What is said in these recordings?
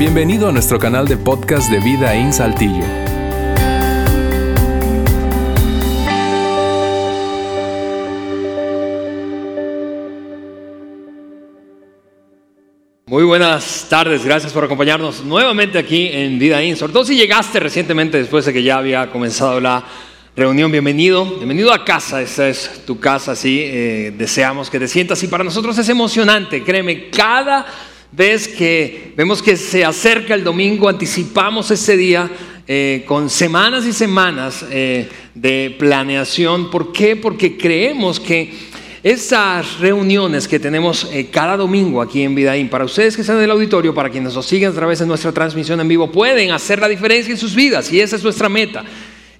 Bienvenido a nuestro canal de podcast de Vida en Saltillo. Muy buenas tardes, gracias por acompañarnos nuevamente aquí en Vida In. Sobre si llegaste recientemente después de que ya había comenzado la reunión, bienvenido, bienvenido a casa, esta es tu casa, sí, eh, deseamos que te sientas y para nosotros es emocionante, créeme, cada vez que vemos que se acerca el domingo, anticipamos ese día eh, con semanas y semanas eh, de planeación. ¿Por qué? Porque creemos que esas reuniones que tenemos cada domingo aquí en Vidaín, para ustedes que están en el auditorio, para quienes nos siguen a través de nuestra transmisión en vivo, pueden hacer la diferencia en sus vidas y esa es nuestra meta.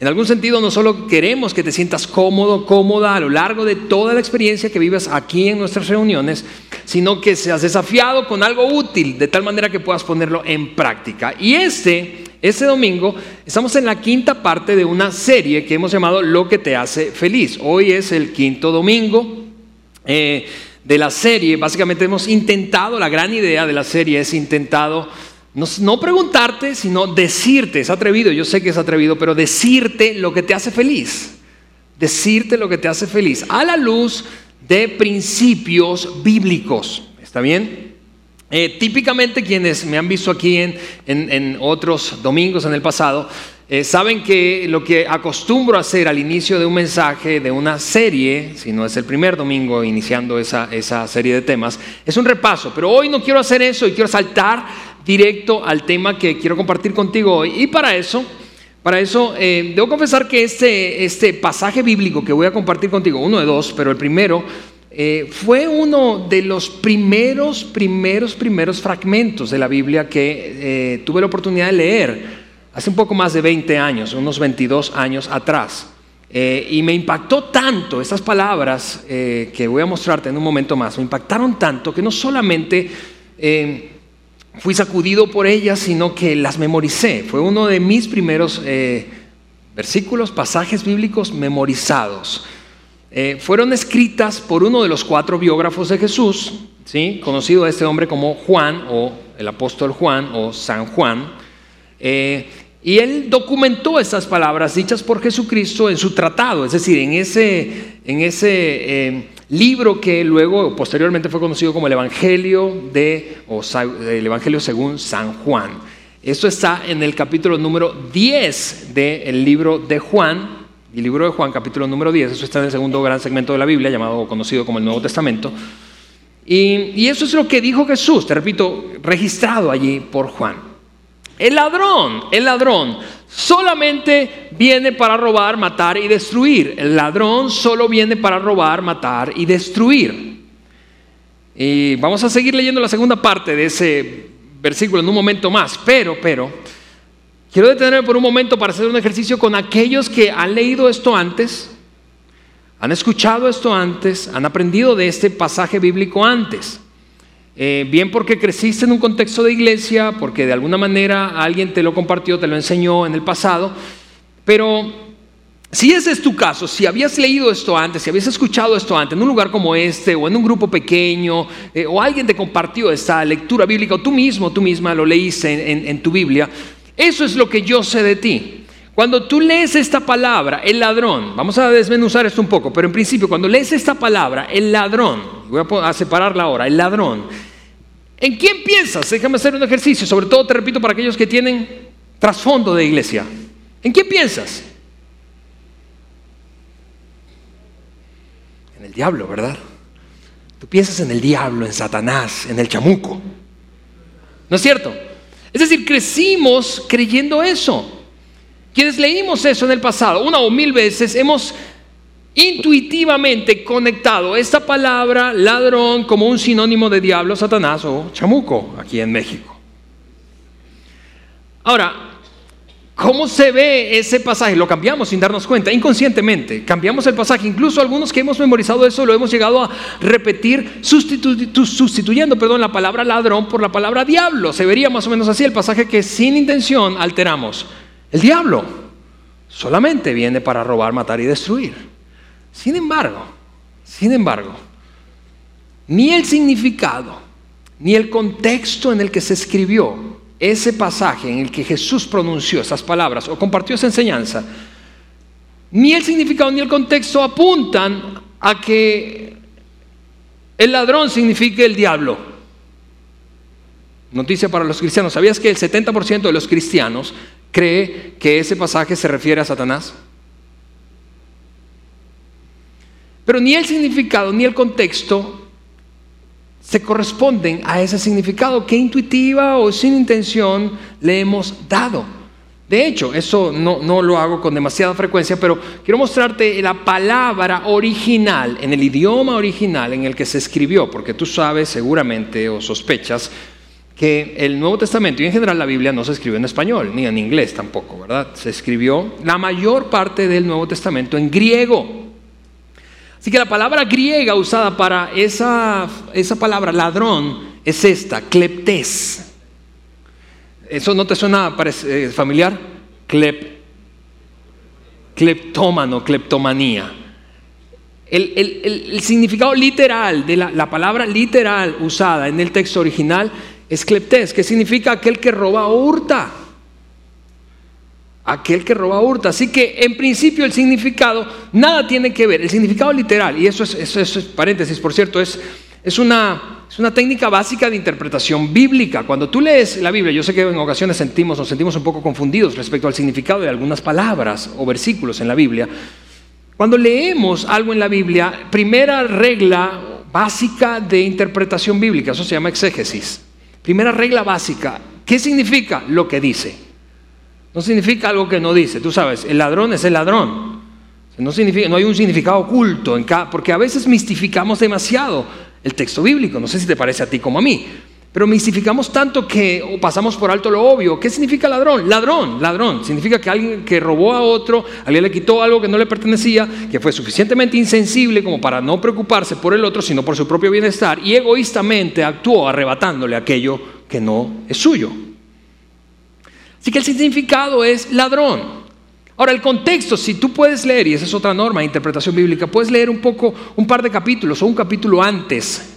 En algún sentido, no solo queremos que te sientas cómodo, cómoda a lo largo de toda la experiencia que vives aquí en nuestras reuniones, sino que seas desafiado con algo útil, de tal manera que puedas ponerlo en práctica. Y este, este domingo, estamos en la quinta parte de una serie que hemos llamado Lo que te hace feliz. Hoy es el quinto domingo. Eh, de la serie, básicamente hemos intentado, la gran idea de la serie es intentado no, preguntarte, sino decirte, es atrevido, yo sé que es atrevido, pero decirte lo que te hace feliz. Decirte lo que te hace feliz a la luz de principios bíblicos. ¿Está bien? Eh, típicamente quienes me han visto aquí en, otros domingos en el pasado, eh, saben que lo que acostumbro a hacer al inicio de un mensaje, de una serie, si no es el primer domingo iniciando esa, esa serie de temas, es un repaso. Pero hoy no quiero hacer eso y quiero saltar directo al tema que quiero compartir contigo hoy. Y para eso, para eso, eh, debo confesar que este, este pasaje bíblico que voy a compartir contigo, uno de dos, pero el primero, eh, fue uno de los primeros, primeros, primeros fragmentos de la Biblia que eh, tuve la oportunidad de leer hace un poco más de 20 años, unos 22 años atrás. y me impactó tanto estas palabras que voy a mostrarte en un momento más, me impactaron tanto que no solamente fui sacudido por ellas, sino que las memoricé. Fue uno de mis primeros eh, versículos, pasajes bíblicos memorizados. Eh, fueron escritas por uno de los cuatro biógrafos de Jesús, ¿sí? conocido a este hombre como Juan o el apóstol Juan o San Juan. Eh, y él documentó estas palabras dichas por Jesucristo en su tratado, es decir, en ese, en ese libro que luego posteriormente fue conocido como el Evangelio de el Evangelio según San Juan. Esto está en el capítulo número 10 del libro de Juan, el libro de Juan, capítulo número 10, eso está en el segundo gran segmento de la Biblia, llamado conocido como el Nuevo Testamento. Y, y eso es lo que dijo Jesús, te repito, registrado allí por Juan. El ladrón, el ladrón solamente viene para robar, matar y destruir. El ladrón solo viene para robar, matar y destruir. Y vamos a seguir leyendo la segunda parte de ese versículo en un momento más, pero, pero, quiero detenerme por un momento para hacer un ejercicio con aquellos que han leído esto antes, han escuchado esto antes, han aprendido de este pasaje bíblico antes. Eh, bien porque creciste en un contexto de iglesia, porque de alguna manera alguien te lo compartió, te lo enseñó en el pasado, pero si ese es tu caso, si habías leído esto antes, si habías escuchado esto antes, en un lugar como este, o en un grupo pequeño, eh, o alguien te compartió esta lectura bíblica, o tú mismo, tú misma lo leíste en tu Biblia, eso es lo que yo sé de ti. Cuando tú lees esta palabra, el ladrón, vamos a desmenuzar esto un poco, pero en principio, cuando lees esta palabra, el ladrón, voy a separarla ahora, el ladrón, ¿En quién piensas? Déjame hacer un ejercicio, sobre todo te repito para aquellos que tienen trasfondo de iglesia. ¿En quién piensas? En el diablo, ¿verdad? Tú piensas en el diablo, en Satanás, en el chamuco. ¿No es cierto? Es decir, crecimos creyendo eso. Quienes leímos eso en el pasado, una o mil veces, hemos intuitivamente conectado esta palabra ladrón como un sinónimo de diablo, Satanás o chamuco aquí en México. Ahora, ¿cómo se ve ese pasaje? Lo cambiamos sin darnos cuenta, inconscientemente. Cambiamos el pasaje. Incluso algunos que hemos memorizado eso lo hemos llegado a repetir sustituyendo perdón, la palabra ladrón por la palabra diablo. Se vería más o menos así el pasaje que sin intención alteramos. El diablo solamente viene para robar, matar y destruir. Sin embargo, sin embargo, ni el significado, ni el contexto en el que se escribió ese pasaje en el que Jesús pronunció esas palabras o compartió esa enseñanza, ni el significado ni el contexto apuntan a que el ladrón signifique el diablo. Noticia para los cristianos. ¿Sabías que el 70% de los cristianos cree que ese pasaje se refiere a Satanás? Pero ni el significado ni el contexto se corresponden a ese significado que intuitiva o sin intención le hemos dado. De hecho, eso no, no, lo hago con demasiada frecuencia, pero quiero mostrarte la palabra original, en el idioma original en el que se escribió, porque tú sabes seguramente o sospechas que el Nuevo Testamento y en general la Biblia no se escribió en español, ni en inglés tampoco, ¿verdad? Se escribió la mayor parte del Nuevo Testamento en griego. Así que la palabra griega usada para esa, esa palabra ladrón es esta, kleptes. ¿Eso no te suena eh, familiar? Clep, cleptómano, cleptomanía. El, significado literal de la, la, palabra literal usada en el texto original es cleptes, que significa aquel que roba o hurta aquel que roba hurta. Así que en principio el significado nada tiene que ver. El significado literal, y eso es, eso es paréntesis, por cierto, es, es, una, es una técnica básica de interpretación bíblica. Cuando tú lees la Biblia, yo sé que en ocasiones sentimos, nos sentimos un poco confundidos respecto al significado de algunas palabras o versículos en la Biblia. Cuando leemos algo en la Biblia, primera regla básica de interpretación bíblica, eso se llama exégesis. Primera regla básica, ¿qué significa lo que dice? No significa algo que no dice. Tú sabes, el ladrón es el ladrón. No, significa, no hay un significado oculto, en cada, porque a veces mistificamos demasiado el texto bíblico. No sé si te parece a ti como a mí. Pero mistificamos tanto que pasamos por alto lo obvio. ¿Qué significa ladrón? Ladrón, ladrón. Significa que alguien que robó a otro, alguien le quitó algo que no le pertenecía, que fue suficientemente insensible como para no preocuparse por el otro, sino por su propio bienestar, y egoístamente actuó arrebatándole aquello que no es suyo. Así que el significado es ladrón. Ahora, el contexto, si tú puedes leer, y esa es otra norma de interpretación bíblica, puedes leer un poco, un par de capítulos o un capítulo antes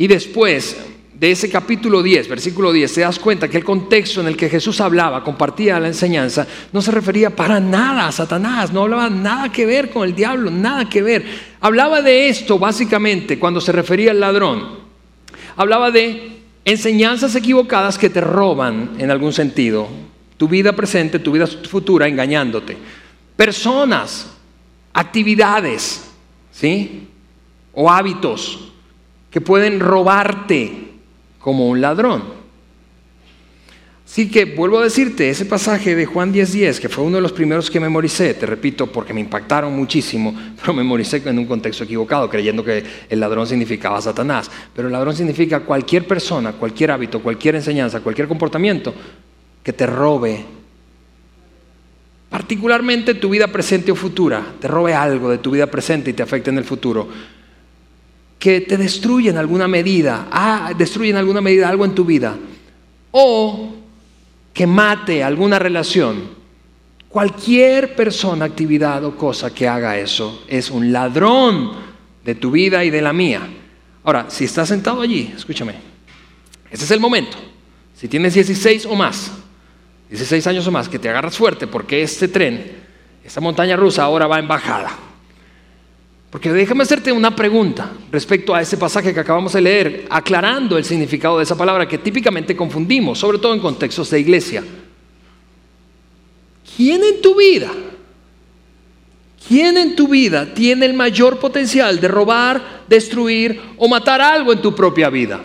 y después de ese capítulo 10, versículo 10, te das cuenta que el contexto en el que Jesús hablaba, compartía la enseñanza, no se refería para nada a Satanás, no hablaba nada que ver con el diablo, nada que ver. Hablaba de esto básicamente cuando se refería al ladrón. Hablaba de enseñanzas equivocadas que te roban en algún sentido tu vida presente, tu vida futura, engañándote. Personas, actividades, ¿sí? O hábitos que pueden robarte como un ladrón. Así que vuelvo a decirte, ese pasaje de Juan 10:10, 10, que fue uno de los primeros que memoricé, te repito, porque me impactaron muchísimo, pero memoricé en un contexto equivocado, creyendo que el ladrón significaba Satanás. Pero el ladrón significa cualquier persona, cualquier hábito, cualquier enseñanza, cualquier comportamiento que te robe, particularmente tu vida presente o futura, te robe algo de tu vida presente y te afecte en el futuro que te destruye en alguna medida, ah, destruye en alguna medida algo en tu vida, o que mate alguna relación, cualquier persona, actividad o cosa que haga eso es un ladrón de tu vida y de la mía. Ahora, si estás sentado allí, escúchame, ese es el momento. Si tienes 16 o más, 16 años o más, que te agarras fuerte porque este tren, esta montaña rusa ahora va en bajada. Porque déjame hacerte una pregunta respecto a ese pasaje que acabamos de leer, aclarando el significado de esa palabra que típicamente confundimos, sobre todo en contextos de iglesia. ¿Quién en tu vida, quién en tu vida tiene el mayor potencial de robar, destruir o matar algo en tu propia vida?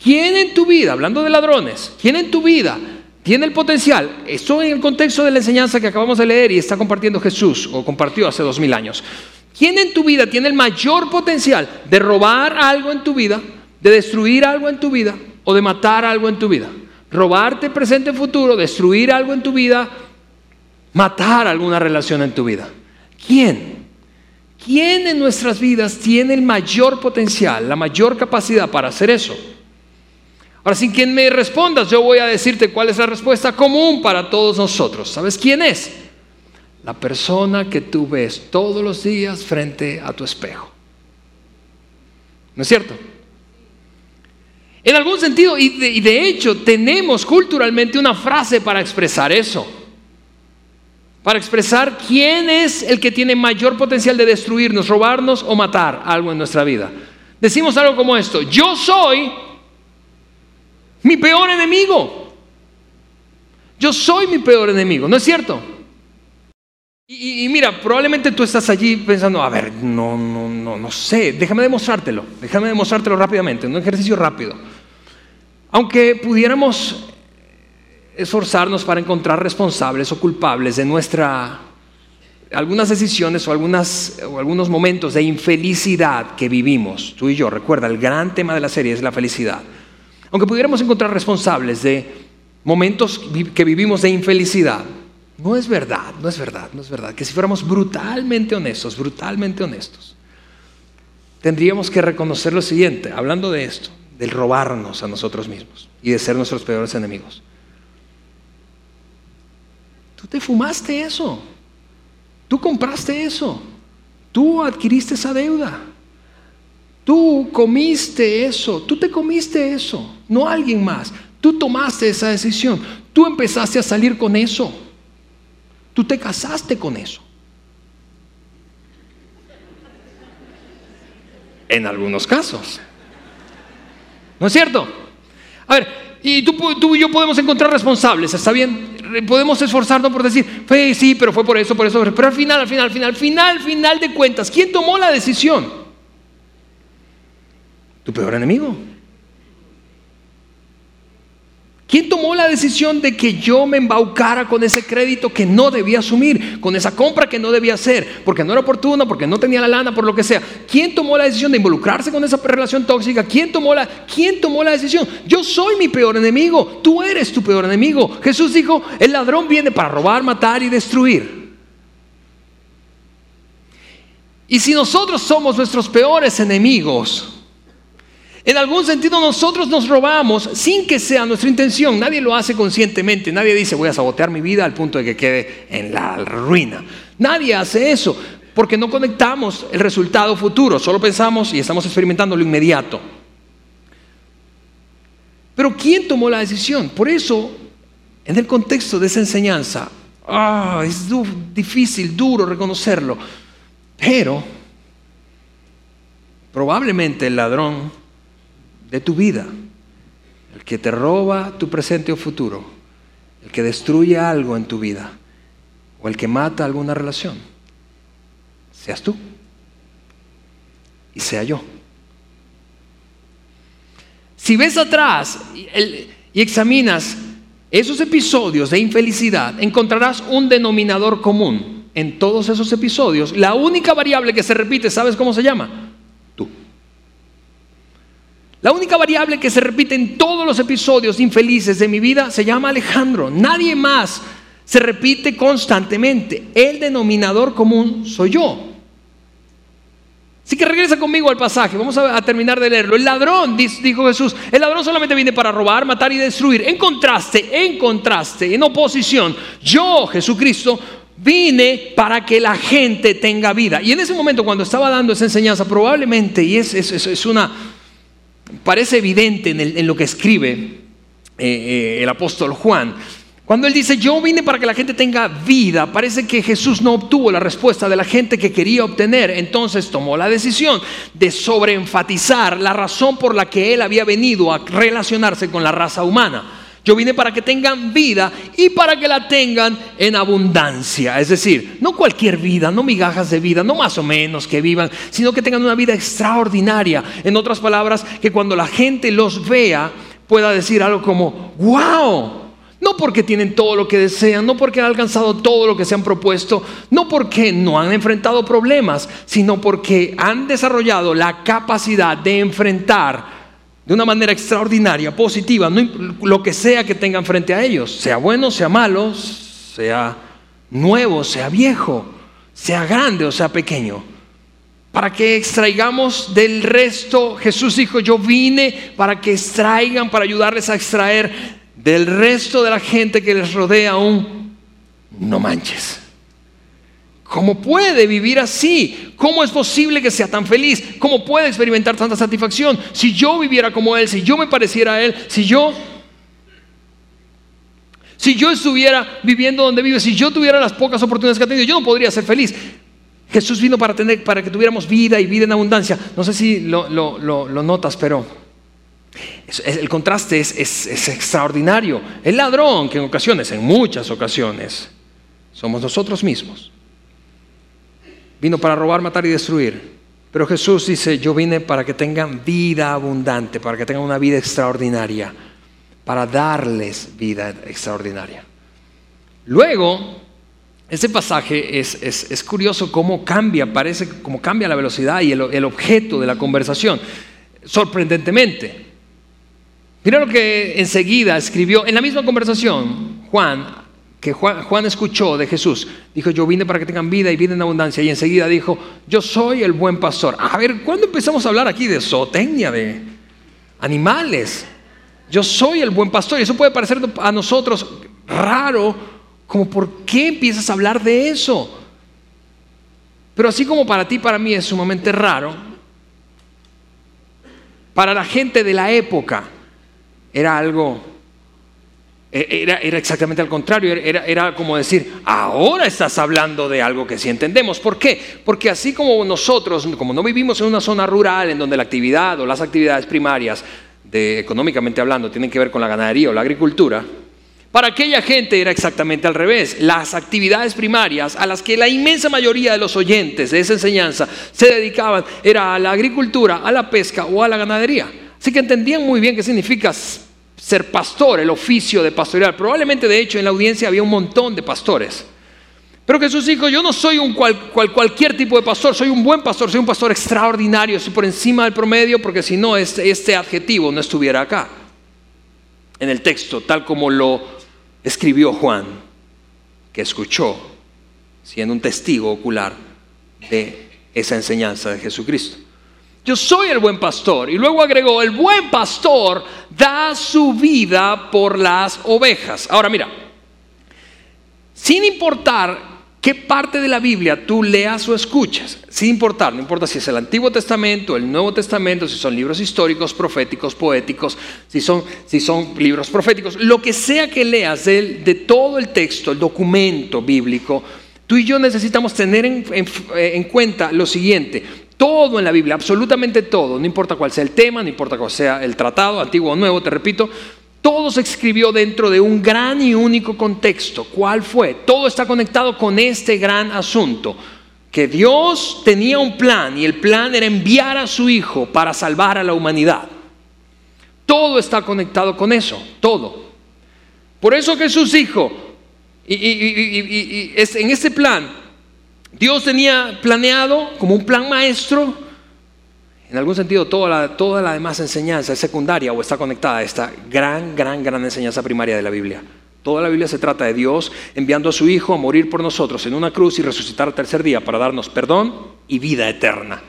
¿Quién en tu vida, hablando de ladrones, quién en tu vida tiene el potencial. Esto en el contexto de la enseñanza que acabamos de leer y está compartiendo Jesús, o compartió hace dos mil años. ¿Quién en tu vida tiene el mayor potencial de robar algo en tu vida, de destruir algo en tu vida o de matar algo en tu vida? Robarte presente y futuro, destruir algo en tu vida, matar alguna relación en tu vida. ¿Quién? ¿Quién en nuestras vidas tiene el mayor potencial, la mayor capacidad para hacer eso? Ahora, sin quien me respondas, yo voy a decirte cuál es la respuesta común para todos nosotros. ¿Sabes quién es? La persona que tú ves todos los días frente a tu espejo. ¿No es cierto? En algún sentido, y de, y de hecho tenemos culturalmente una frase para expresar eso. Para expresar quién es el que tiene mayor potencial de destruirnos, robarnos o matar algo en nuestra vida. Decimos algo como esto, yo soy mi peor enemigo. Yo soy mi peor enemigo, ¿no es cierto? Y, mira, probablemente tú estás allí pensando, a ver, no, no, no, no sé, déjame demostrártelo, déjame demostrártelo rápidamente, un ejercicio rápido. Aunque pudiéramos esforzarnos para encontrar responsables o culpables de nuestra algunas decisiones o, algunas, o algunos momentos de infelicidad que vivimos, tú y yo, recuerda, el gran tema de la serie es la felicidad. Aunque pudiéramos encontrar responsables de momentos que vivimos de infelicidad, no es verdad, no es verdad, no es verdad. Que si fuéramos brutalmente honestos, brutalmente honestos, tendríamos que reconocer lo siguiente, hablando de esto, del robarnos a nosotros mismos y de ser nuestros peores enemigos. Tú te fumaste eso, tú compraste eso, tú adquiriste esa deuda, tú comiste eso, tú te comiste eso, no alguien más. Tú tomaste esa decisión, tú empezaste a salir con eso. Tú te casaste con eso. En algunos casos. ¿No es cierto? A ver, y tú, y yo podemos encontrar responsables, ¿está bien? Podemos esforzarnos por decir, sí, pero fue por eso, por eso, pero al final, al final, al final, al final, al final de cuentas, ¿quién tomó la decisión? Tu peor enemigo. ¿Quién tomó la decisión de que yo me embaucara con ese crédito que no debía asumir, con esa compra que no debía hacer, porque no era oportuna, porque no tenía la lana, por lo que sea? ¿Quién tomó la decisión de involucrarse con esa relación tóxica? ¿Quién tomó la, quién tomó la decisión? Yo soy mi peor enemigo, tú eres tu peor enemigo. Jesús dijo, el ladrón viene para robar, matar y destruir. Y si nosotros somos nuestros peores enemigos, en algún sentido nosotros nos robamos sin que sea nuestra intención. Nadie lo hace conscientemente. Nadie dice voy a sabotear mi vida al punto de que quede en la ruina. Nadie hace eso porque no conectamos el resultado futuro. Solo pensamos y estamos experimentando lo inmediato. Pero ¿quién tomó la decisión? Por eso, en el contexto de esa enseñanza, ah, es difícil, duro reconocerlo. Pero probablemente el ladrón de tu vida, el que te roba tu presente o futuro, el que destruye algo en tu vida o el que mata alguna relación, seas tú y sea yo. Si ves atrás y examinas esos episodios de infelicidad, encontrarás un denominador común en todos esos episodios. La única variable que se repite, ¿sabes cómo se llama? La única variable que se repite en todos los episodios infelices de mi vida se llama Alejandro. Nadie más se repite constantemente. El denominador común soy yo. Así que regresa conmigo al pasaje. Vamos a, terminar de leerlo. El ladrón, dijo Jesús, el ladrón solamente viene para robar, matar y destruir. En contraste, en contraste, en oposición, yo, Jesucristo, vine para que la gente tenga vida. Y en ese momento, cuando estaba dando esa enseñanza, probablemente, y es, es una parece evidente en, lo que escribe eh, eh, el apóstol Juan. Cuando él dice, yo vine para que la gente tenga vida, parece que Jesús no obtuvo la respuesta de la gente que quería obtener. Entonces tomó la decisión de sobreenfatizar la razón por la que él había venido a relacionarse con la raza humana. Yo vine para que tengan vida y para que la tengan en abundancia. Es decir, no cualquier vida, no migajas de vida, no más o menos que vivan, sino que tengan una vida extraordinaria. En otras palabras, que cuando la gente los vea pueda decir algo como, wow. No porque tienen todo lo que desean, no porque han alcanzado todo lo que se han propuesto, no porque no han enfrentado problemas, sino porque han desarrollado la capacidad de enfrentar de una manera extraordinaria, positiva, lo que sea que tengan frente a ellos, sea bueno, sea malo, sea nuevo, sea viejo, sea grande o sea pequeño. Para que extraigamos del resto, Jesús dijo, yo vine para que extraigan, para ayudarles a extraer del resto de la gente que les rodea un, no manches. ¿Cómo puede vivir así? ¿Cómo es posible que sea tan feliz? ¿Cómo puede experimentar tanta satisfacción? Si yo viviera como Él, si yo me pareciera a Él, si yo... Si yo estuviera viviendo donde vive, si yo tuviera las pocas oportunidades que ha tenido, yo no podría ser feliz. Jesús vino para, tener, para que tuviéramos vida y vida en abundancia. No sé si lo, notas, pero el contraste es, es extraordinario. El ladrón, que en ocasiones, en muchas ocasiones, somos nosotros mismos Vino para robar, matar y destruir. Pero Jesús dice, yo vine para que tengan vida abundante, para que tengan una vida extraordinaria, para darles vida extraordinaria. Luego, ese pasaje es, curioso cómo cambia, parece como cambia la velocidad y el, el objeto de la conversación, sorprendentemente. Mira lo que enseguida escribió en la misma conversación Juan que Juan, escuchó de Jesús. Dijo, yo vine para que tengan vida y vida en abundancia. Y enseguida dijo, yo soy el buen pastor. A ver, ¿cuándo empezamos a hablar aquí de zootecnia, de animales? Yo soy el buen pastor. Y eso puede parecer a nosotros raro, como ¿por qué empiezas a hablar de eso? Pero así como para ti, para mí es sumamente raro, para la gente de la época era algo e, era, exactamente al contrario, era, era, como decir, ahora estás hablando de algo que sí entendemos. ¿Por qué? Porque así como nosotros, como no vivimos en una zona rural en donde la actividad o las actividades primarias, económicamente hablando, tienen que ver con la ganadería o la agricultura, para aquella gente era exactamente al revés. Las actividades primarias a las que la inmensa mayoría de los oyentes de esa enseñanza se dedicaban era a la agricultura, a la pesca o a la ganadería. Así que entendían muy bien qué significa ser pastor, el oficio de pastorear. Probablemente, de hecho, en la audiencia había un montón de pastores. Pero Jesús dijo, yo no soy un cualquier tipo de pastor, soy un buen pastor, soy un pastor extraordinario, soy por encima del promedio, porque si no, este, este adjetivo no estuviera acá, en el texto, tal como lo escribió Juan, que escuchó, siendo un testigo ocular de esa enseñanza de Jesucristo. Yo soy el buen pastor. Y luego agregó, el buen pastor da su vida por las ovejas. Ahora mira, sin importar qué parte de la Biblia tú leas o escuchas, sin importar, no importa si es el Antiguo Testamento, el Nuevo Testamento, si son libros históricos, proféticos, poéticos, si son, si son libros proféticos, lo que sea que leas de, de todo el texto, el documento bíblico, tú y yo necesitamos tener en, en cuenta lo siguiente. Todo en la Biblia, absolutamente todo, no importa cuál sea el tema, no importa cuál sea el tratado, antiguo o nuevo, te repito, todo se escribió dentro de un gran y único contexto. ¿Cuál fue? Todo está conectado con este gran asunto, que Dios tenía un plan y el plan era enviar a su Hijo para salvar a la humanidad. Todo está conectado con eso, todo. Por eso Jesús dijo, y, en este plan, Dios tenía planeado como un plan maestro, en algún sentido toda la, toda la demás enseñanza es secundaria o está conectada a esta gran, gran, gran enseñanza primaria de la Biblia. Toda la Biblia se trata de Dios enviando a su Hijo a morir por nosotros en una cruz y resucitar al tercer día para darnos perdón y vida eterna.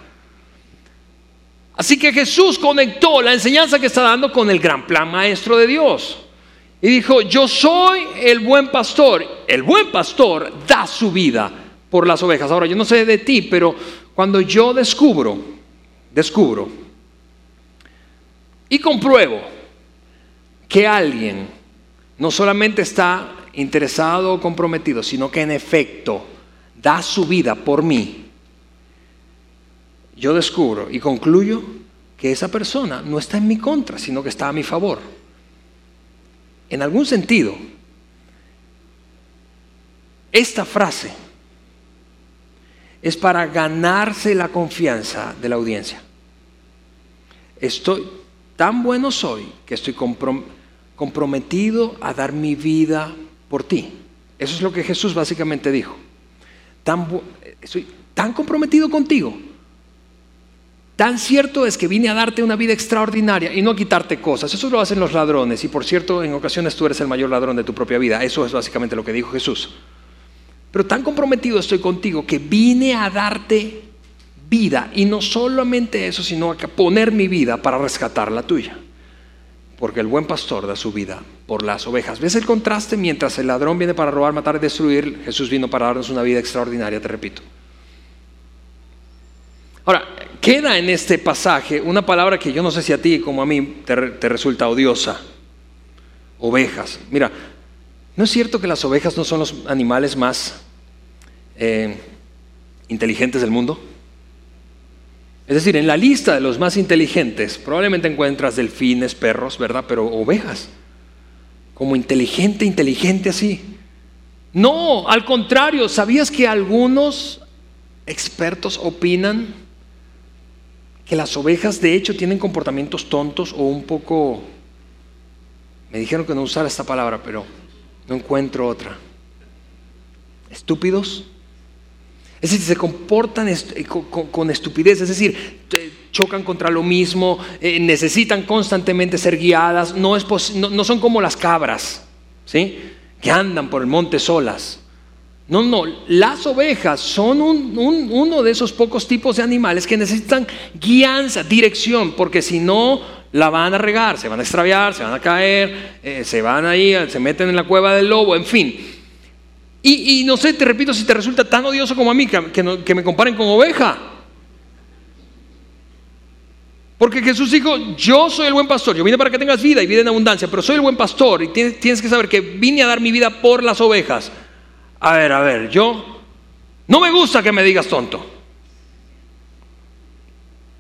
Así que Jesús conectó la enseñanza que está dando con el gran plan maestro de Dios. Y dijo, yo soy el buen pastor. El buen pastor da su vida por las ovejas. Ahora, yo no sé de ti, pero cuando yo descubro, descubro y compruebo que alguien no solamente está interesado o comprometido, sino que en efecto da su vida por mí, yo descubro y concluyo que esa persona no está en mi contra, sino que está a mi favor. En algún sentido, esta frase es para ganarse la confianza de la audiencia. Estoy tan bueno soy que estoy comprometido a dar mi vida por ti. Eso es lo que Jesús básicamente dijo. Tan estoy tan comprometido contigo. Tan cierto es que vine a darte una vida extraordinaria y no quitarte cosas. Eso lo hacen los ladrones. Y por cierto, en ocasiones tú eres el mayor ladrón de tu propia vida. Eso es básicamente lo que dijo Jesús. Pero tan comprometido estoy contigo que vine a darte vida. Y no solamente eso, sino a poner mi vida para rescatar la tuya. porque el buen pastor da su vida por las ovejas. ¿Ves el contraste? Mientras el ladrón viene para robar, matar y destruir, Jesús vino para darnos una vida extraordinaria, te repito. Ahora, queda en este pasaje una palabra que yo no sé si a ti como a mí te, resulta odiosa. Ovejas. Mira, ¿no es cierto que las ovejas no son los animales más eh, inteligentes del mundo? Es decir, en la lista de los más inteligentes probablemente encuentras delfines, perros, ¿verdad? Pero ovejas. Como inteligente, inteligente así. No, al contrario, ¿sabías que algunos expertos opinan que las ovejas de hecho tienen comportamientos tontos o un poco... Me dijeron que no usara esta palabra, pero no encuentro otra. Estúpidos. Es decir, se comportan con, estupidez, es decir, chocan contra lo mismo, eh, necesitan constantemente ser guiadas, no, es no, son como las cabras, ¿sí? que andan por el monte solas. No, no, las ovejas son uno de esos pocos tipos de animales que necesitan guianza, dirección, porque si no la van a regar, se van a extraviar, se van a caer, eh, se van ahí, se meten en la cueva del lobo, en fin. Y, no sé, te repito, si te resulta tan odioso como a mí que, me comparen con oveja. Porque Jesús dijo, yo soy el buen pastor, yo vine para que tengas vida y vida en abundancia, pero soy el buen pastor y tienes que saber que vine a dar mi vida por las ovejas. A ver, a ver, yo no me gusta que me digas tonto.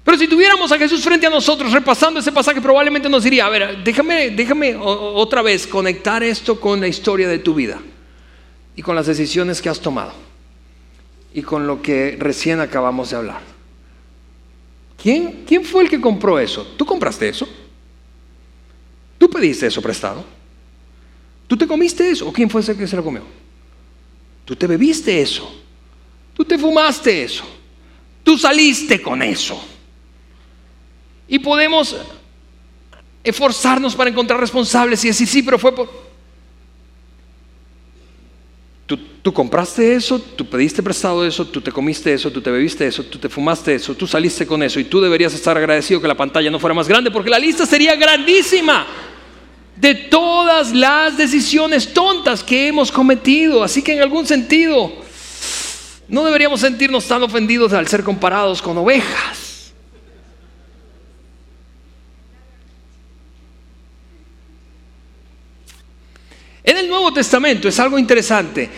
Pero si tuviéramos a Jesús frente a nosotros repasando ese pasaje, probablemente nos diría, a ver, déjame, déjame otra vez conectar esto con la historia de tu vida y con las decisiones que has tomado y con lo que recién acabamos de hablar. ¿Quién, ¿Quién fue el que compró eso? ¿Tú compraste eso? ¿Tú pediste eso prestado? ¿Tú te comiste eso? ¿O quién fue ese que se lo comió? ¿Tú te bebiste eso? ¿Tú te fumaste eso? ¿Tú saliste con eso? Y podemos esforzarnos para encontrar responsables y decir, sí, pero fue por... Tú, compraste eso, tú pediste prestado eso, tú te comiste eso, tú te bebiste eso, tú te fumaste eso, tú saliste con eso y tú deberías estar agradecido que la pantalla no fuera más grande porque la lista sería grandísima de todas las decisiones tontas que hemos cometido. Así que en algún sentido no deberíamos sentirnos tan ofendidos al ser comparados con ovejas. En el Nuevo Testamento es algo interesante.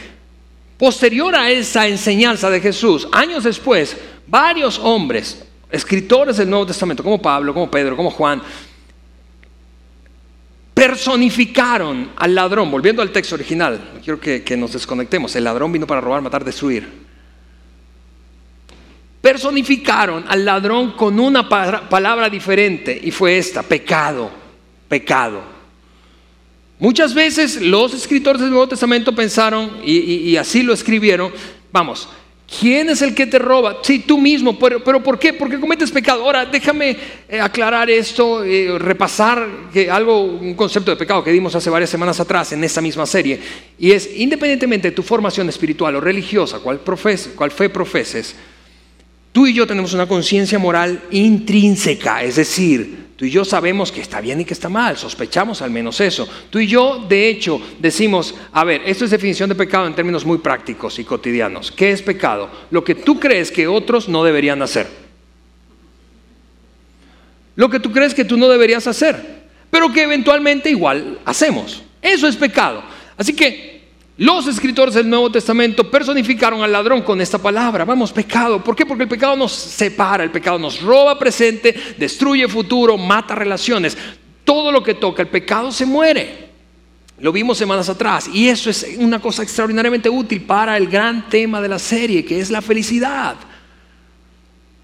Posterior a esa enseñanza de Jesús, años después, varios hombres, escritores del Nuevo Testamento, como Pablo, como Pedro, como Juan, personificaron al ladrón, volviendo al texto original, quiero que, nos desconectemos, el ladrón vino para robar, matar, destruir. Personificaron al ladrón con una palabra diferente y fue esta, pecado, pecado. Muchas veces los escritores del Nuevo Testamento pensaron, y, así lo escribieron, vamos, ¿quién es el que te roba? Sí, tú mismo, pero, pero ¿por qué? Porque cometes pecado. Ahora, déjame eh, aclarar esto, eh, repasar que algo, un concepto de pecado que dimos hace varias semanas atrás en esta misma serie, y es, independientemente de tu formación espiritual o religiosa, cuál cual fe profeses, tú y yo tenemos una conciencia moral intrínseca, es decir, Tú y yo sabemos que está bien y que está mal, sospechamos al menos eso. Tú y yo, de hecho, decimos, a ver, esto es definición de pecado en términos muy prácticos y cotidianos. ¿Qué es pecado? Lo que tú crees que otros no deberían hacer. Lo que tú crees que tú no deberías hacer, pero que eventualmente igual hacemos. Eso es pecado. Así que los escritores del Nuevo Testamento personificaron al ladrón con esta palabra. Vamos, pecado. ¿Por qué? Porque el pecado nos separa, el pecado nos roba presente, destruye futuro, mata relaciones. Todo lo que toca el pecado se muere. Lo vimos semanas atrás y eso es una cosa extraordinariamente útil para el gran tema de la serie, que es la felicidad.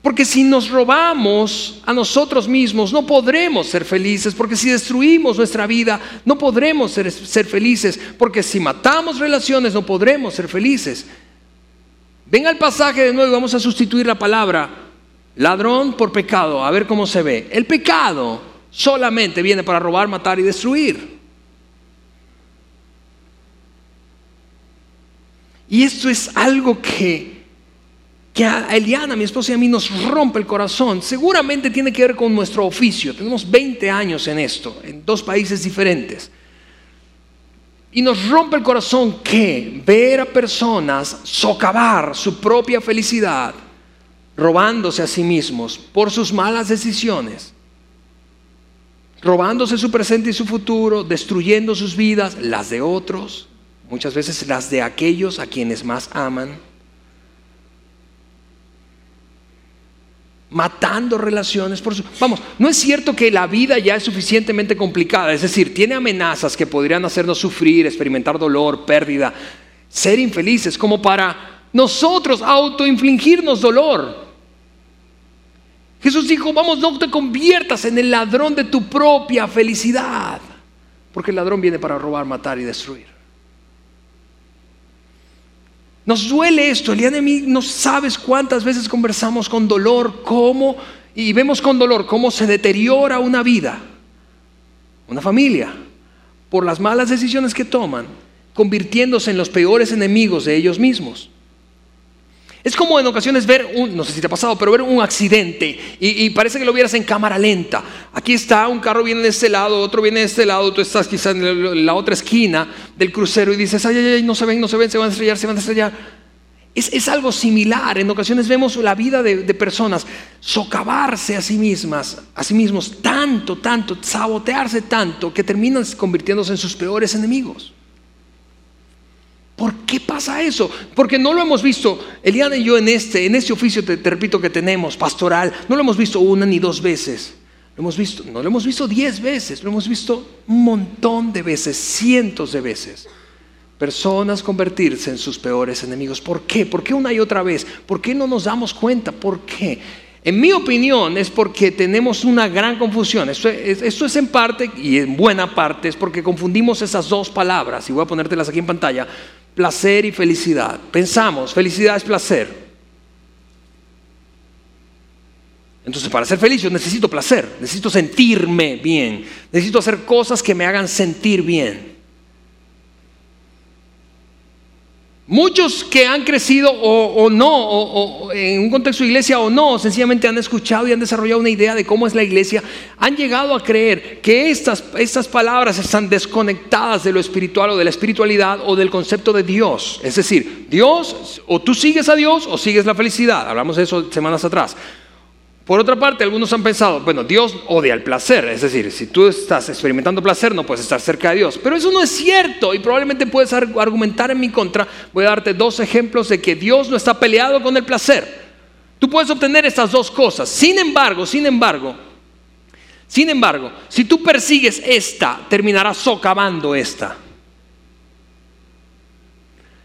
Porque si nos robamos a nosotros mismos, no podremos ser felices. Porque si destruimos nuestra vida, no podremos ser, felices. Porque si matamos relaciones, no podremos ser felices. Ven al pasaje de nuevo y vamos a sustituir la palabra ladrón por pecado. A ver cómo se ve. El pecado solamente viene para robar, matar y destruir. Y esto es algo que que a Eliana, mi esposa y a mí nos rompe el corazón, seguramente tiene que ver con nuestro oficio. Tenemos 20 años en esto, en dos países diferentes. Y nos rompe el corazón que ver a personas socavar su propia felicidad, robándose a sí mismos por sus malas decisiones, robándose su presente y su futuro, destruyendo sus vidas, las de otros, muchas veces las de aquellos a quienes más aman matando relaciones. Por su... Vamos, no es cierto que la vida ya es suficientemente complicada, es decir, tiene amenazas que podrían hacernos sufrir, experimentar dolor, pérdida, ser infelices, como para nosotros autoinfligirnos dolor. Jesús dijo, vamos, no te conviertas en el ladrón de tu propia felicidad, porque el ladrón viene para robar, matar y destruir. Nos duele esto, Eliana y mí no sabes cuántas veces conversamos con dolor, cómo, y vemos con dolor cómo se deteriora una vida, una familia, por las malas decisiones que toman, convirtiéndose en los peores enemigos de ellos mismos. Es como en ocasiones ver un, no sé si te ha pasado, pero ver un accidente y, parece que lo vieras en cámara lenta. Aquí está, un carro viene de este lado, otro viene de este lado, tú estás quizás en la otra esquina del crucero y dices, ay, ay, ay, no se ven, no se ven, se van a estrellar, se van a estrellar. Es, algo similar. En ocasiones vemos la vida de, de, personas socavarse a sí mismas, a sí mismos tanto, tanto, sabotearse tanto que terminan convirtiéndose en sus peores enemigos. ¿Por qué pasa eso? Porque no lo hemos visto, Eliana y yo en este, en este oficio, te, repito, que tenemos, pastoral, no lo hemos visto una ni dos veces. Lo hemos visto, no lo hemos visto diez veces, lo hemos visto un montón de veces, cientos de veces. Personas convertirse en sus peores enemigos. ¿Por qué? ¿Por qué una y otra vez? ¿Por qué no nos damos cuenta? ¿Por qué? En mi opinión es porque tenemos una gran confusión. Esto es, esto es, en parte y en buena parte es porque confundimos esas dos palabras. Y voy a ponértelas aquí en pantalla placer y felicidad. Pensamos, felicidad es placer. Entonces, para ser feliz yo necesito placer, necesito sentirme bien, necesito hacer cosas que me hagan sentir bien. Muchos que han crecido o, no, o, en un contexto de iglesia o no, sencillamente han escuchado y han desarrollado una idea de cómo es la iglesia, han llegado a creer que estas, estas palabras están desconectadas de lo espiritual o de la espiritualidad o del concepto de Dios. Es decir, Dios, o tú sigues a Dios o sigues la felicidad. Hablamos de eso semanas atrás. Por otra parte, algunos han pensado, bueno, Dios odia el placer, es decir, si tú estás experimentando placer no puedes estar cerca de Dios. Pero eso no es cierto y probablemente puedes argumentar en mi contra. Voy a darte dos ejemplos de que Dios no está peleado con el placer. Tú puedes obtener estas dos cosas. Sin embargo, sin embargo, sin embargo, si tú persigues esta, terminarás socavando esta.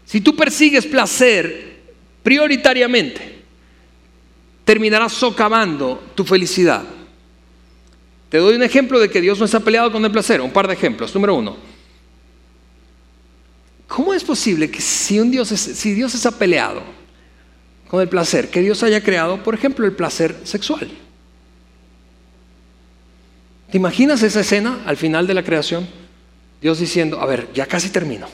Si tú persigues placer prioritariamente, terminarás socavando tu felicidad. Te doy un ejemplo de que Dios no está peleado con el placer. Un par de ejemplos. Número uno. ¿Cómo es posible que si, Dios, si Dios está peleado con el placer, que Dios haya creado, por ejemplo, el placer sexual? ¿Te imaginas esa escena al final de la creación? Dios diciendo, a ver, ya casi termino,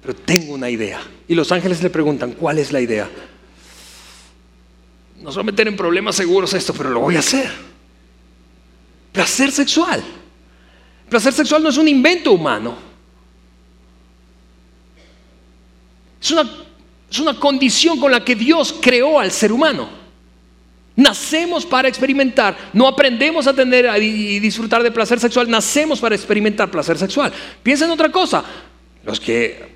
pero tengo una idea. Y los ángeles le preguntan, ¿cuál es la idea? Nos va a meter en problemas seguros esto, pero lo voy a hacer. Placer sexual. Placer sexual no es un invento humano. Es una, es una condición con la que Dios creó al ser humano. Nacemos para experimentar, no aprendemos a tener y disfrutar de placer sexual, nacemos para experimentar placer sexual. Piensa en otra cosa, los que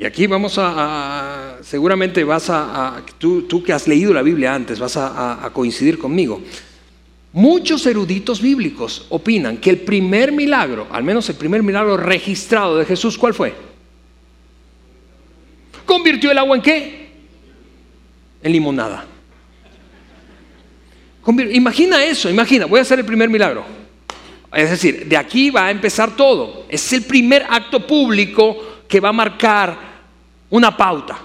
y aquí vamos a, seguramente vas a, tú, tú, que has leído la Biblia antes, vas a, coincidir conmigo. Muchos eruditos bíblicos opinan que el primer milagro, al menos el primer milagro registrado de Jesús, ¿cuál fue? ¿Convirtió el agua en qué? En limonada. Imagina eso, imagina, voy a hacer el primer milagro. Es decir, de aquí va a empezar todo. Es el primer acto público que va a marcar una pauta,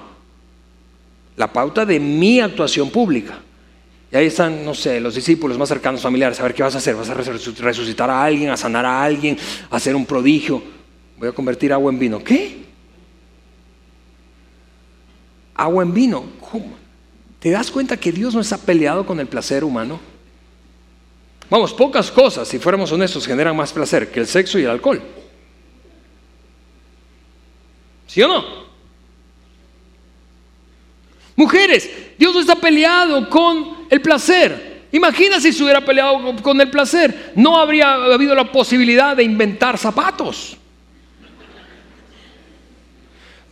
la pauta de mi actuación pública. Y ahí están, no sé, los discípulos más cercanos, familiares, a ver qué vas a hacer, vas a resucitar a alguien, a sanar a alguien, a hacer un prodigio, voy a convertir agua en vino. ¿Qué? Agua en vino, ¿cómo? ¿Te das cuenta que Dios no está peleado con el placer humano? Vamos, pocas cosas, si fuéramos honestos, generan más placer que el sexo y el alcohol. ¿Sí o no? Mujeres, Dios no está peleado con el placer. Imagina si se hubiera peleado con el placer. No habría habido la posibilidad de inventar zapatos.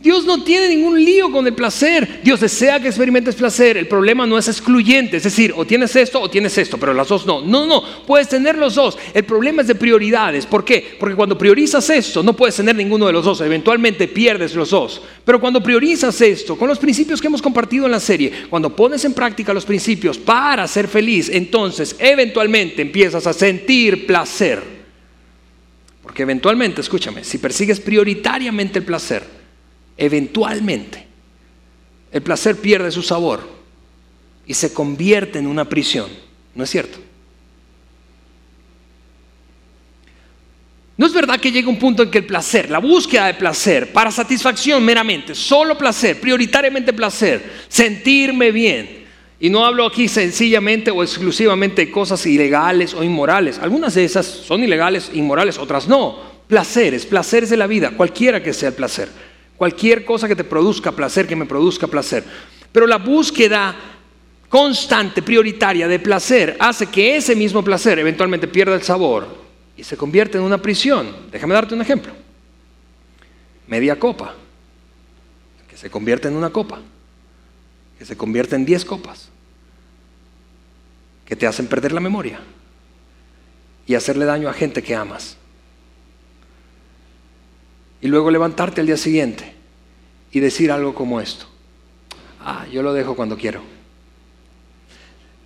Dios no tiene ningún lío con el placer. Dios desea que experimentes placer. El problema no es excluyente. Es decir, o tienes esto o tienes esto, pero las dos no. No, no, puedes tener los dos. El problema es de prioridades. ¿Por qué? Porque cuando priorizas esto, no puedes tener ninguno de los dos. Eventualmente pierdes los dos. Pero cuando priorizas esto, con los principios que hemos compartido en la serie, cuando pones en práctica los principios para ser feliz, entonces eventualmente empiezas a sentir placer. Porque eventualmente, escúchame, si persigues prioritariamente el placer, eventualmente el placer pierde su sabor y se convierte en una prisión. ¿No es cierto? No es verdad que llega un punto en que el placer, la búsqueda de placer, para satisfacción meramente, solo placer, prioritariamente placer, sentirme bien. Y no hablo aquí sencillamente o exclusivamente de cosas ilegales o inmorales. Algunas de esas son ilegales, inmorales, otras no. Placeres, placeres de la vida, cualquiera que sea el placer. Cualquier cosa que te produzca placer, que me produzca placer. Pero la búsqueda constante, prioritaria de placer, hace que ese mismo placer eventualmente pierda el sabor y se convierte en una prisión. Déjame darte un ejemplo. Media copa, que se convierte en una copa, que se convierte en diez copas, que te hacen perder la memoria y hacerle daño a gente que amas y luego levantarte al día siguiente y decir algo como esto. Ah, yo lo dejo cuando quiero.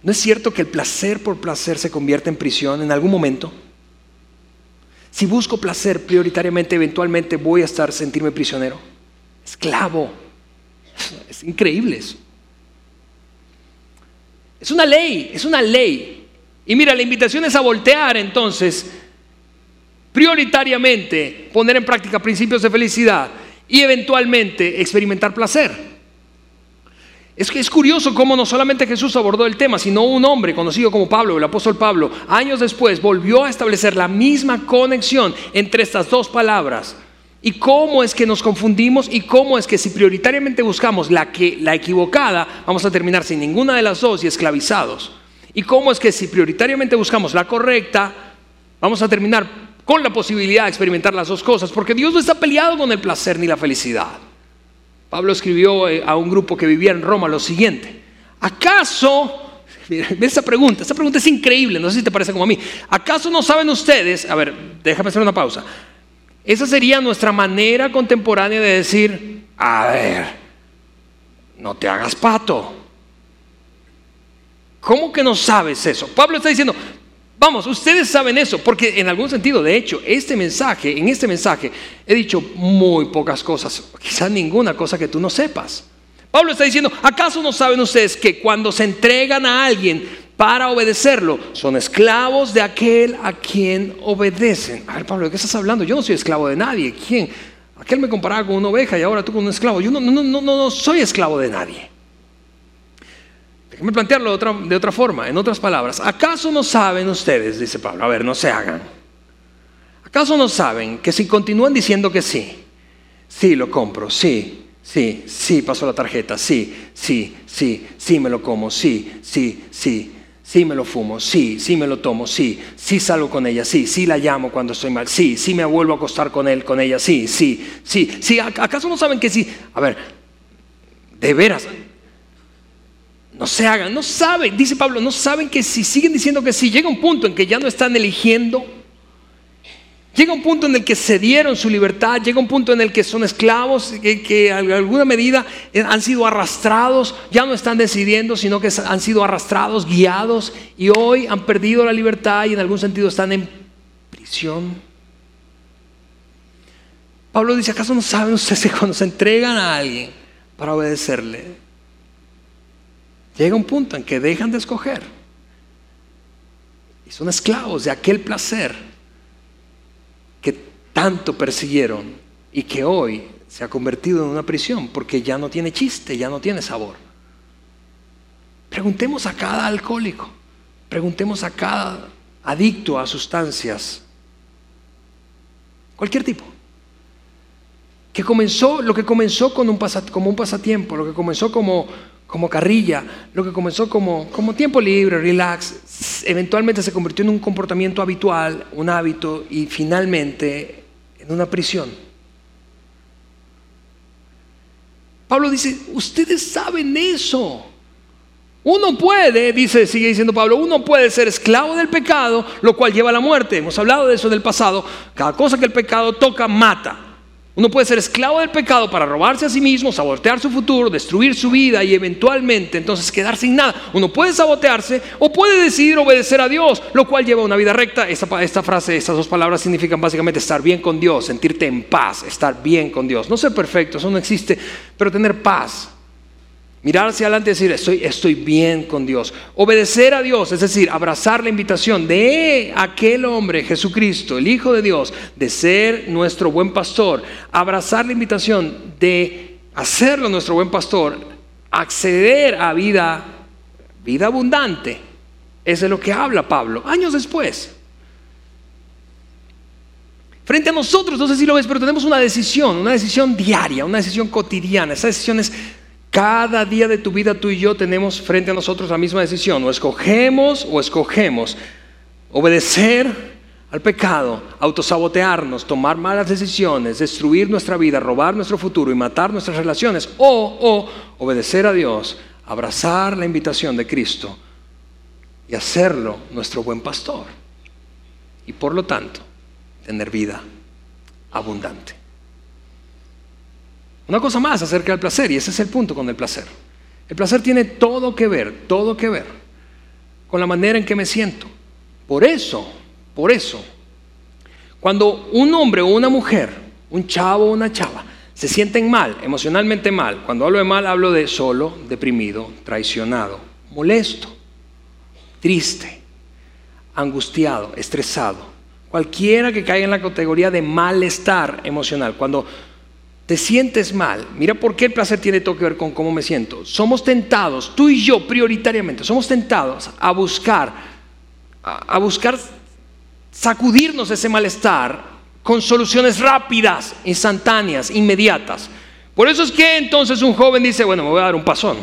¿No es cierto que el placer por placer se convierte en prisión en algún momento? Si busco placer prioritariamente, eventualmente voy a estar sentirme prisionero, esclavo. Es increíble eso. Es una ley, es una ley. Y mira, la invitación es a voltear entonces prioritariamente poner en práctica principios de felicidad y eventualmente experimentar placer. Es que es curioso cómo no solamente Jesús abordó el tema, sino un hombre conocido como Pablo, el apóstol Pablo, años después volvió a establecer la misma conexión entre estas dos palabras. Y cómo es que nos confundimos y cómo es que si prioritariamente buscamos la, que, la equivocada, vamos a terminar sin ninguna de las dos y esclavizados. Y cómo es que si prioritariamente buscamos la correcta, vamos a terminar con la posibilidad de experimentar las dos cosas, porque Dios no está peleado con el placer ni la felicidad. Pablo escribió eh, a un grupo que vivía en Roma lo siguiente, ¿acaso, esa pregunta, esta pregunta es increíble, no sé si te parece como a mí, ¿acaso no saben ustedes, a ver, déjame hacer una pausa, esa sería nuestra manera contemporánea de decir, a ver, no te hagas pato. ¿Cómo que no sabes eso? Pablo está diciendo, Vamos, ustedes saben eso, porque en algún sentido, de hecho, este mensaje, en este mensaje, he dicho muy pocas cosas, quizás ninguna cosa que tú no sepas. Pablo está diciendo, ¿acaso no saben ustedes que cuando se entregan a alguien para obedecerlo, son esclavos de aquel a quien obedecen? A ver, Pablo, ¿de qué estás hablando? Yo no soy esclavo de nadie. ¿Quién? Aquel me comparaba con una oveja y ahora tú con un esclavo. Yo no, no, no, no, no soy esclavo de nadie. Déjenme plantearlo de otra, forma, en otras palabras. ¿Acaso no saben ustedes, dice Pablo, a ver, no se hagan? ¿Acaso no saben que si continúan diciendo que sí, sí lo compro, sí, sí, sí paso la tarjeta, sí, sí, sí, sí me lo como, sí, sí, sí, sí me lo fumo, sí, sí me lo tomo, sí, sí salgo con ella, sí, sí la llamo cuando estoy mal, sí, sí me vuelvo a acostar con él, con ella, sí, sí, sí, sí, ¿acaso no saben que sí? A ver, de veras, no se hagan, no saben, dice Pablo, no saben que si siguen diciendo que sí, llega un punto en que ya no están eligiendo, llega un punto en el que cedieron su libertad, llega un punto en el que son esclavos, que, que en alguna medida han sido arrastrados, ya no están decidiendo, sino que han sido arrastrados, guiados, y hoy han perdido la libertad y en algún sentido están en prisión. Pablo dice, ¿acaso no saben ustedes que cuando se entregan a alguien para obedecerle, llega un punto en que dejan de escoger y son esclavos de aquel placer que tanto persiguieron y que hoy se ha convertido en una prisión porque ya no tiene chiste, ya no tiene sabor. Preguntemos a cada alcohólico, preguntemos a cada adicto a sustancias, cualquier tipo, que comenzó, lo que comenzó con un como un pasatiempo, lo que comenzó como, como carrilla, lo que comenzó como, como tiempo libre, relax, eventualmente se convirtió en un comportamiento habitual, un hábito y finalmente en una prisión. Pablo dice, ustedes saben eso. Uno puede, dice, sigue diciendo Pablo, uno puede ser esclavo del pecado, lo cual lleva a la muerte. Hemos hablado de eso en el pasado. Cada cosa que el pecado toca mata. Uno puede ser esclavo del pecado para robarse a sí mismo, sabotear su futuro, destruir su vida y eventualmente entonces quedar sin nada. Uno puede sabotearse o puede decidir obedecer a Dios, lo cual lleva a una vida recta. Esta, frase, estas dos palabras significan básicamente estar bien con Dios, sentirte en paz, estar bien con Dios. No ser perfecto, eso no existe, pero tener paz. Mirar hacia adelante y decir, estoy, estoy bien con Dios. Obedecer a Dios, es decir, abrazar la invitación de aquel hombre, Jesucristo, el Hijo de Dios, de ser nuestro buen pastor. Abrazar la invitación de hacerlo nuestro buen pastor, acceder a vida, vida abundante. es de lo que habla Pablo, años después. Frente a nosotros, no sé si lo ves, pero tenemos una decisión, una decisión diaria, una decisión cotidiana. Esa decisión es cada día de tu vida tú y yo tenemos frente a nosotros la misma decisión. O escogemos o escogemos obedecer al pecado, autosabotearnos, tomar malas decisiones, destruir nuestra vida, robar nuestro futuro y matar nuestras relaciones. O, o obedecer a Dios, abrazar la invitación de Cristo y hacerlo nuestro buen pastor. Y por lo tanto, tener vida abundante. Una cosa más acerca del placer, y ese es el punto con el placer. El placer tiene todo que ver, todo que ver con la manera en que me siento. Por eso, por eso, cuando un hombre o una mujer, un chavo o una chava, se sienten mal, emocionalmente mal, cuando hablo de mal hablo de solo, deprimido, traicionado, molesto, triste, angustiado, estresado, cualquiera que caiga en la categoría de malestar emocional, cuando te sientes mal, mira por qué el placer tiene todo que ver con cómo me siento. Somos tentados, tú y yo prioritariamente, somos tentados a buscar, a, buscar sacudirnos ese malestar con soluciones rápidas, instantáneas, inmediatas. Por eso es que entonces un joven dice, bueno, me voy a dar un pasón.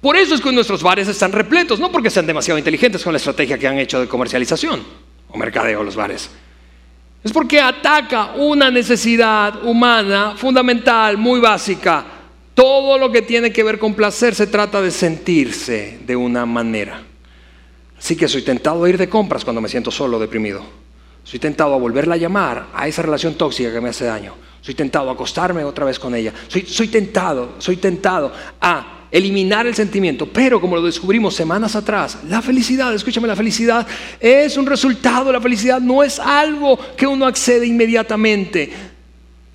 Por eso es que nuestros bares están repletos, no porque sean demasiado inteligentes con la estrategia que han hecho de comercialización o mercadeo los bares. Es porque ataca una necesidad humana fundamental, muy básica. Todo lo que tiene que ver con placer se trata de sentirse de una manera. Así que soy tentado a ir de compras cuando me siento solo, deprimido. Soy tentado a volverla a llamar a esa relación tóxica que me hace daño. Soy tentado a acostarme otra vez con ella. Soy, soy tentado, soy tentado a eliminar el sentimiento. Pero como lo descubrimos semanas atrás, la felicidad, escúchame, la felicidad es un resultado, la felicidad no es algo que uno accede inmediatamente.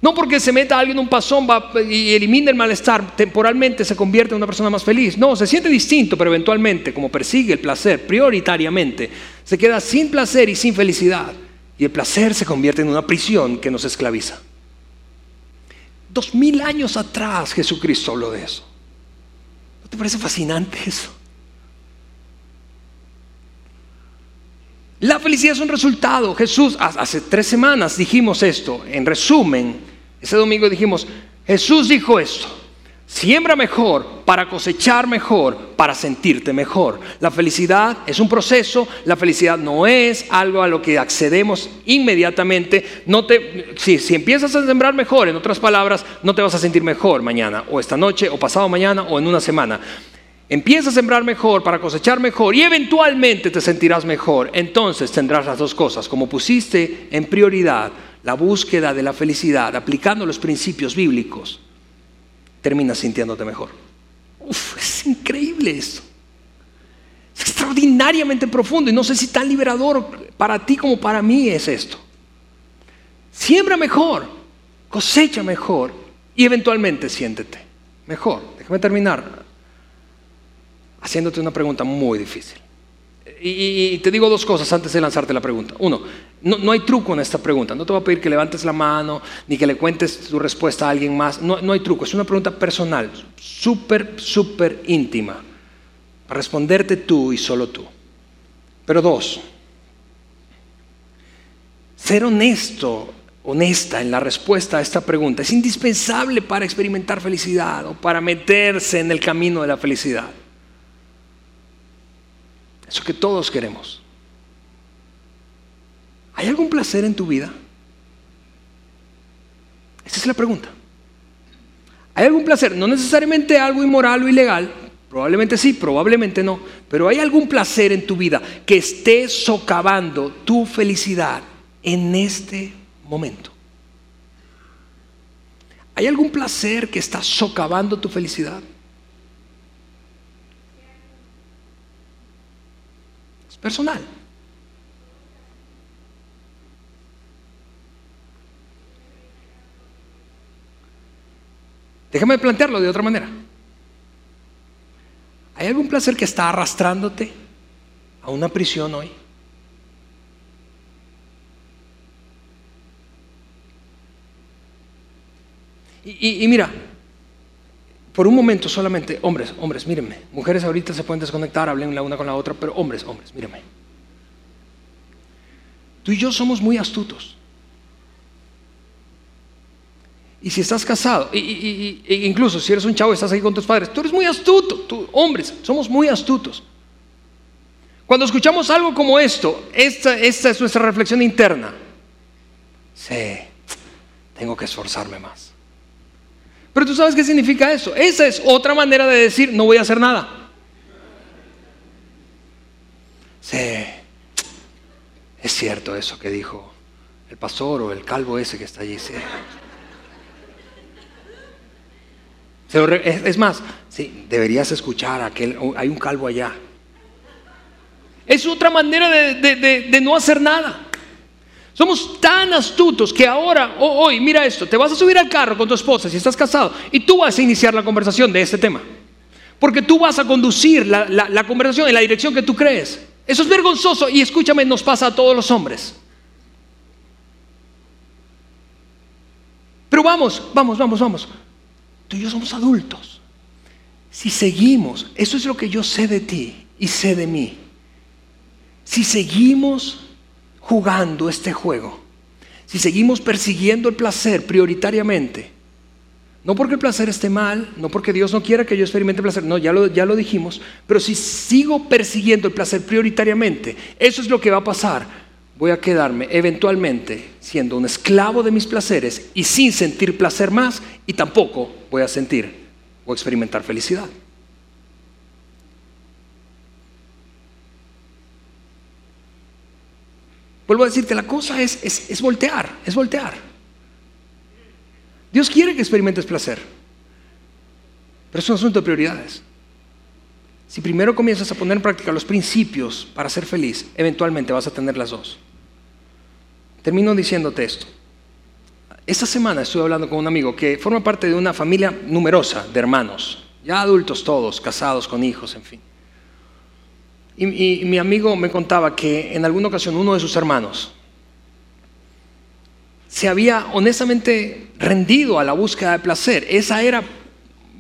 No porque se meta alguien en un pasón y elimine el malestar, temporalmente se convierte en una persona más feliz. No, se siente distinto, pero eventualmente, como persigue el placer prioritariamente, se queda sin placer y sin felicidad. Y el placer se convierte en una prisión que nos esclaviza. Dos mil años atrás Jesucristo habló de eso. ¿Te parece fascinante eso? La felicidad es un resultado. Jesús, hace tres semanas dijimos esto. En resumen, ese domingo dijimos, Jesús dijo esto. Siembra mejor para cosechar mejor, para sentirte mejor. La felicidad es un proceso, la felicidad no es algo a lo que accedemos inmediatamente. Si, si empiezas a sembrar mejor, en otras palabras, no te vas a sentir mejor mañana, o esta noche, o pasado mañana, o en una semana. Empieza a sembrar mejor para cosechar mejor y eventualmente te sentirás mejor. Entonces tendrás las dos cosas. Como pusiste en prioridad la búsqueda de la felicidad aplicando los principios bíblicos, terminas sintiéndote mejor. Uf, es increíble eso. Es extraordinariamente profundo y no sé si tan liberador para ti como para mí es esto. Siembra mejor, cosecha mejor y eventualmente siéntete mejor. Déjame terminar haciéndote una pregunta muy difícil. Y, te digo dos cosas antes de lanzarte la pregunta. Uno, no, hay truco en esta pregunta. No te voy a pedir que levantes la mano ni que le cuentes tu respuesta a alguien más. No, no hay truco. Es una pregunta personal, súper, súper íntima. Para responderte tú y solo tú. Pero dos, ser honesto, honesta en la respuesta a esta pregunta es indispensable para experimentar felicidad o para meterse en el camino de la felicidad. Eso que todos queremos. ¿Hay algún placer en tu vida? Esa es la pregunta. ¿Hay algún placer? No necesariamente algo inmoral o ilegal, probablemente sí, probablemente no, pero ¿hay algún placer en tu vida que esté socavando tu felicidad en este momento? ¿Hay algún placer que está socavando tu felicidad? Personal. Déjame plantearlo de otra manera. ¿Hay algún placer que está arrastrándote a una prisión hoy? Y, y, mira, por un momento solamente, hombres, hombres, mírenme. Mujeres ahorita se pueden desconectar, hablen la una con la otra, pero hombres, hombres, mírenme. Tú y yo somos muy astutos. Y si estás casado, y, incluso si eres un chavo y estás ahí con tus padres, tú eres muy astuto. Hombres, somos muy astutos. Cuando escuchamos algo como esto, esta, esta es nuestra reflexión interna. Sí, tengo que esforzarme más. Pero tú sabes qué significa eso. Esa es otra manera de decir, no voy a hacer nada. Sí, es cierto eso que dijo el pastor o el calvo ese que está allí. Es más, sí, deberías escuchar a aquel, hay un calvo allá. Es otra manera de no hacer nada. Somos tan astutos que ahora, hoy, mira esto, te vas a subir al carro con tu esposa si estás casado y tú vas a iniciar la conversación de este tema. Porque tú vas a conducir la, la conversación en la dirección que tú crees. Eso es vergonzoso y escúchame, nos pasa a todos los hombres. Pero vamos, vamos, vamos, vamos. Tú y yo somos adultos. Si seguimos, eso es lo que yo sé de ti y sé de mí. Si seguimos jugando este juego, si seguimos persiguiendo el placer prioritariamente, no porque el placer esté mal, no porque Dios no quiera que yo experimente placer, no, ya lo, ya lo dijimos, pero si sigo persiguiendo el placer prioritariamente, eso es lo que va a pasar. Voy a quedarme eventualmente siendo un esclavo de mis placeres y sin sentir placer más y tampoco voy a sentir o experimentar felicidad. Vuelvo a decirte, la cosa es, es, voltear, es voltear. Dios quiere que experimentes placer, pero es un asunto de prioridades. Si primero comienzas a poner en práctica los principios para ser feliz, eventualmente vas a tener las dos. Termino diciéndote esto. Esta semana estuve hablando con un amigo que forma parte de una familia numerosa de hermanos, ya adultos todos, casados con hijos, en fin. Y, mi amigo me contaba que en alguna ocasión uno de sus hermanos se había honestamente rendido a la búsqueda de placer. Esa era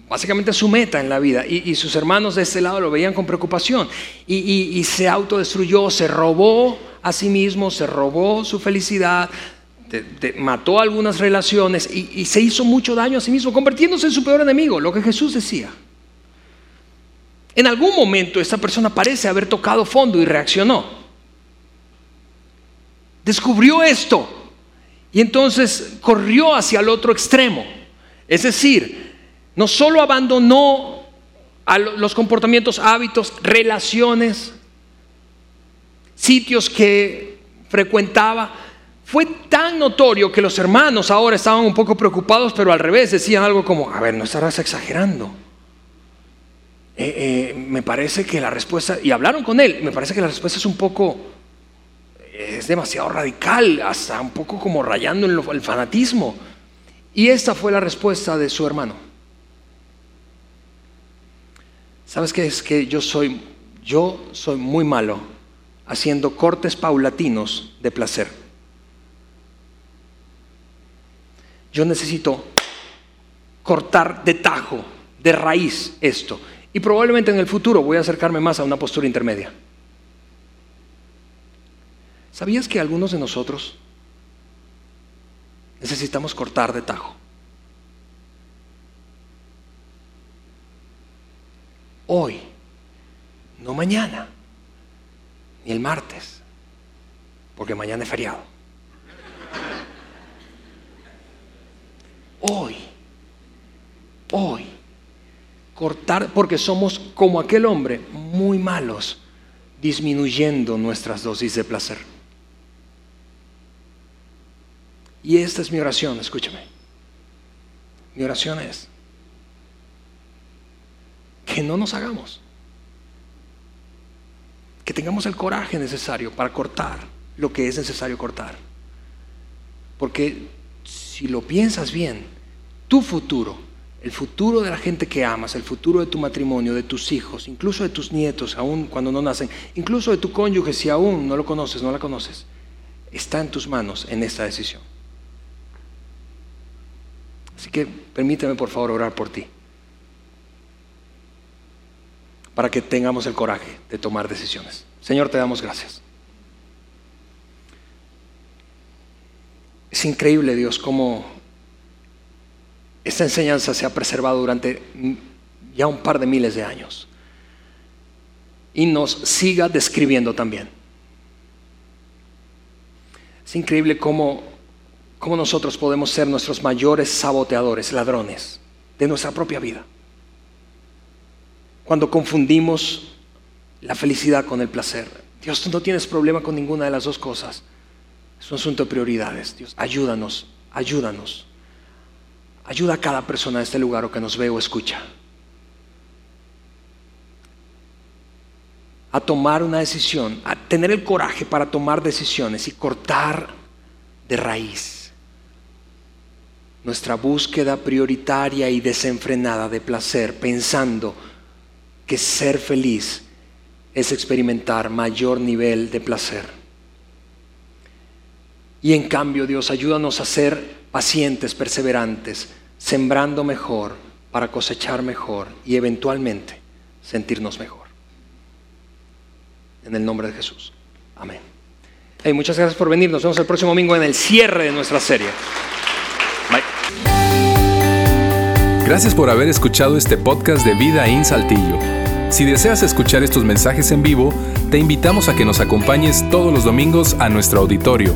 básicamente su meta en la vida. Y, sus hermanos de este lado lo veían con preocupación. Y, se autodestruyó, se robó a sí mismo, se robó su felicidad, mató algunas relaciones y se hizo mucho daño a sí mismo, convirtiéndose en su peor enemigo, lo que Jesús decía. En algún momento esta persona parece haber tocado fondo y reaccionó. Descubrió esto y entonces corrió hacia el otro extremo. Es decir, no solo abandonó los comportamientos, hábitos, relaciones, sitios que frecuentaba, fue tan notorio que los hermanos ahora estaban un poco preocupados, pero al revés decían algo como, a ver, no estarás exagerando. Eh, eh, me parece que la respuesta, y hablaron con él, me parece que la respuesta es un poco, es demasiado radical, hasta un poco como rayando en el fanatismo. Y esta fue la respuesta de su hermano. ¿Sabes qué es? Que yo soy, yo soy muy malo haciendo cortes paulatinos de placer. Yo necesito cortar de tajo, de raíz esto. Y probablemente en el futuro voy a acercarme más a una postura intermedia. ¿Sabías que algunos de nosotros necesitamos cortar de tajo? Hoy, no mañana, ni el martes, porque mañana es feriado. Hoy, hoy, cortar, porque somos como aquel hombre, muy malos, disminuyendo nuestras dosis de placer. Y esta es mi oración, escúchame. Mi oración es que no nos hagamos. Que tengamos el coraje necesario para cortar lo que es necesario cortar. Porque si lo piensas bien, tu futuro, el futuro de la gente que amas, el futuro de tu matrimonio, de tus hijos, incluso de tus nietos, aún cuando no nacen, incluso de tu cónyuge, si aún no lo conoces, no la conoces, está en tus manos en esta decisión. Así que permíteme por favor orar por ti. Para que tengamos el coraje de tomar decisiones. Señor, te damos gracias. Es increíble, Dios, cómo esta enseñanza se ha preservado durante ya un par de miles de años. Y nos siga describiendo también. Es increíble cómo cómo nosotros podemos ser nuestros mayores saboteadores, ladrones de nuestra propia vida. Cuando confundimos la felicidad con el placer. Dios, tú no tienes problema con ninguna de las dos cosas. Es un asunto de prioridades. Dios, ayúdanos, ayúdanos. Ayuda a cada persona de este lugar o que nos ve o escucha. A tomar una decisión, a tener el coraje para tomar decisiones y cortar de raíz nuestra búsqueda prioritaria y desenfrenada de placer, pensando que ser feliz es experimentar mayor nivel de placer. Y en cambio, Dios, ayúdanos a ser pacientes, perseverantes, sembrando mejor para cosechar mejor y eventualmente sentirnos mejor. En el nombre de Jesús. Amén. muchas gracias por venir. Nos vemos el próximo domingo en el cierre de nuestra serie. Gracias por haber escuchado este podcast de Vida en Saltillo. Si deseas escuchar estos mensajes en vivo, te invitamos a que nos acompañes todos los domingos a nuestro auditorio.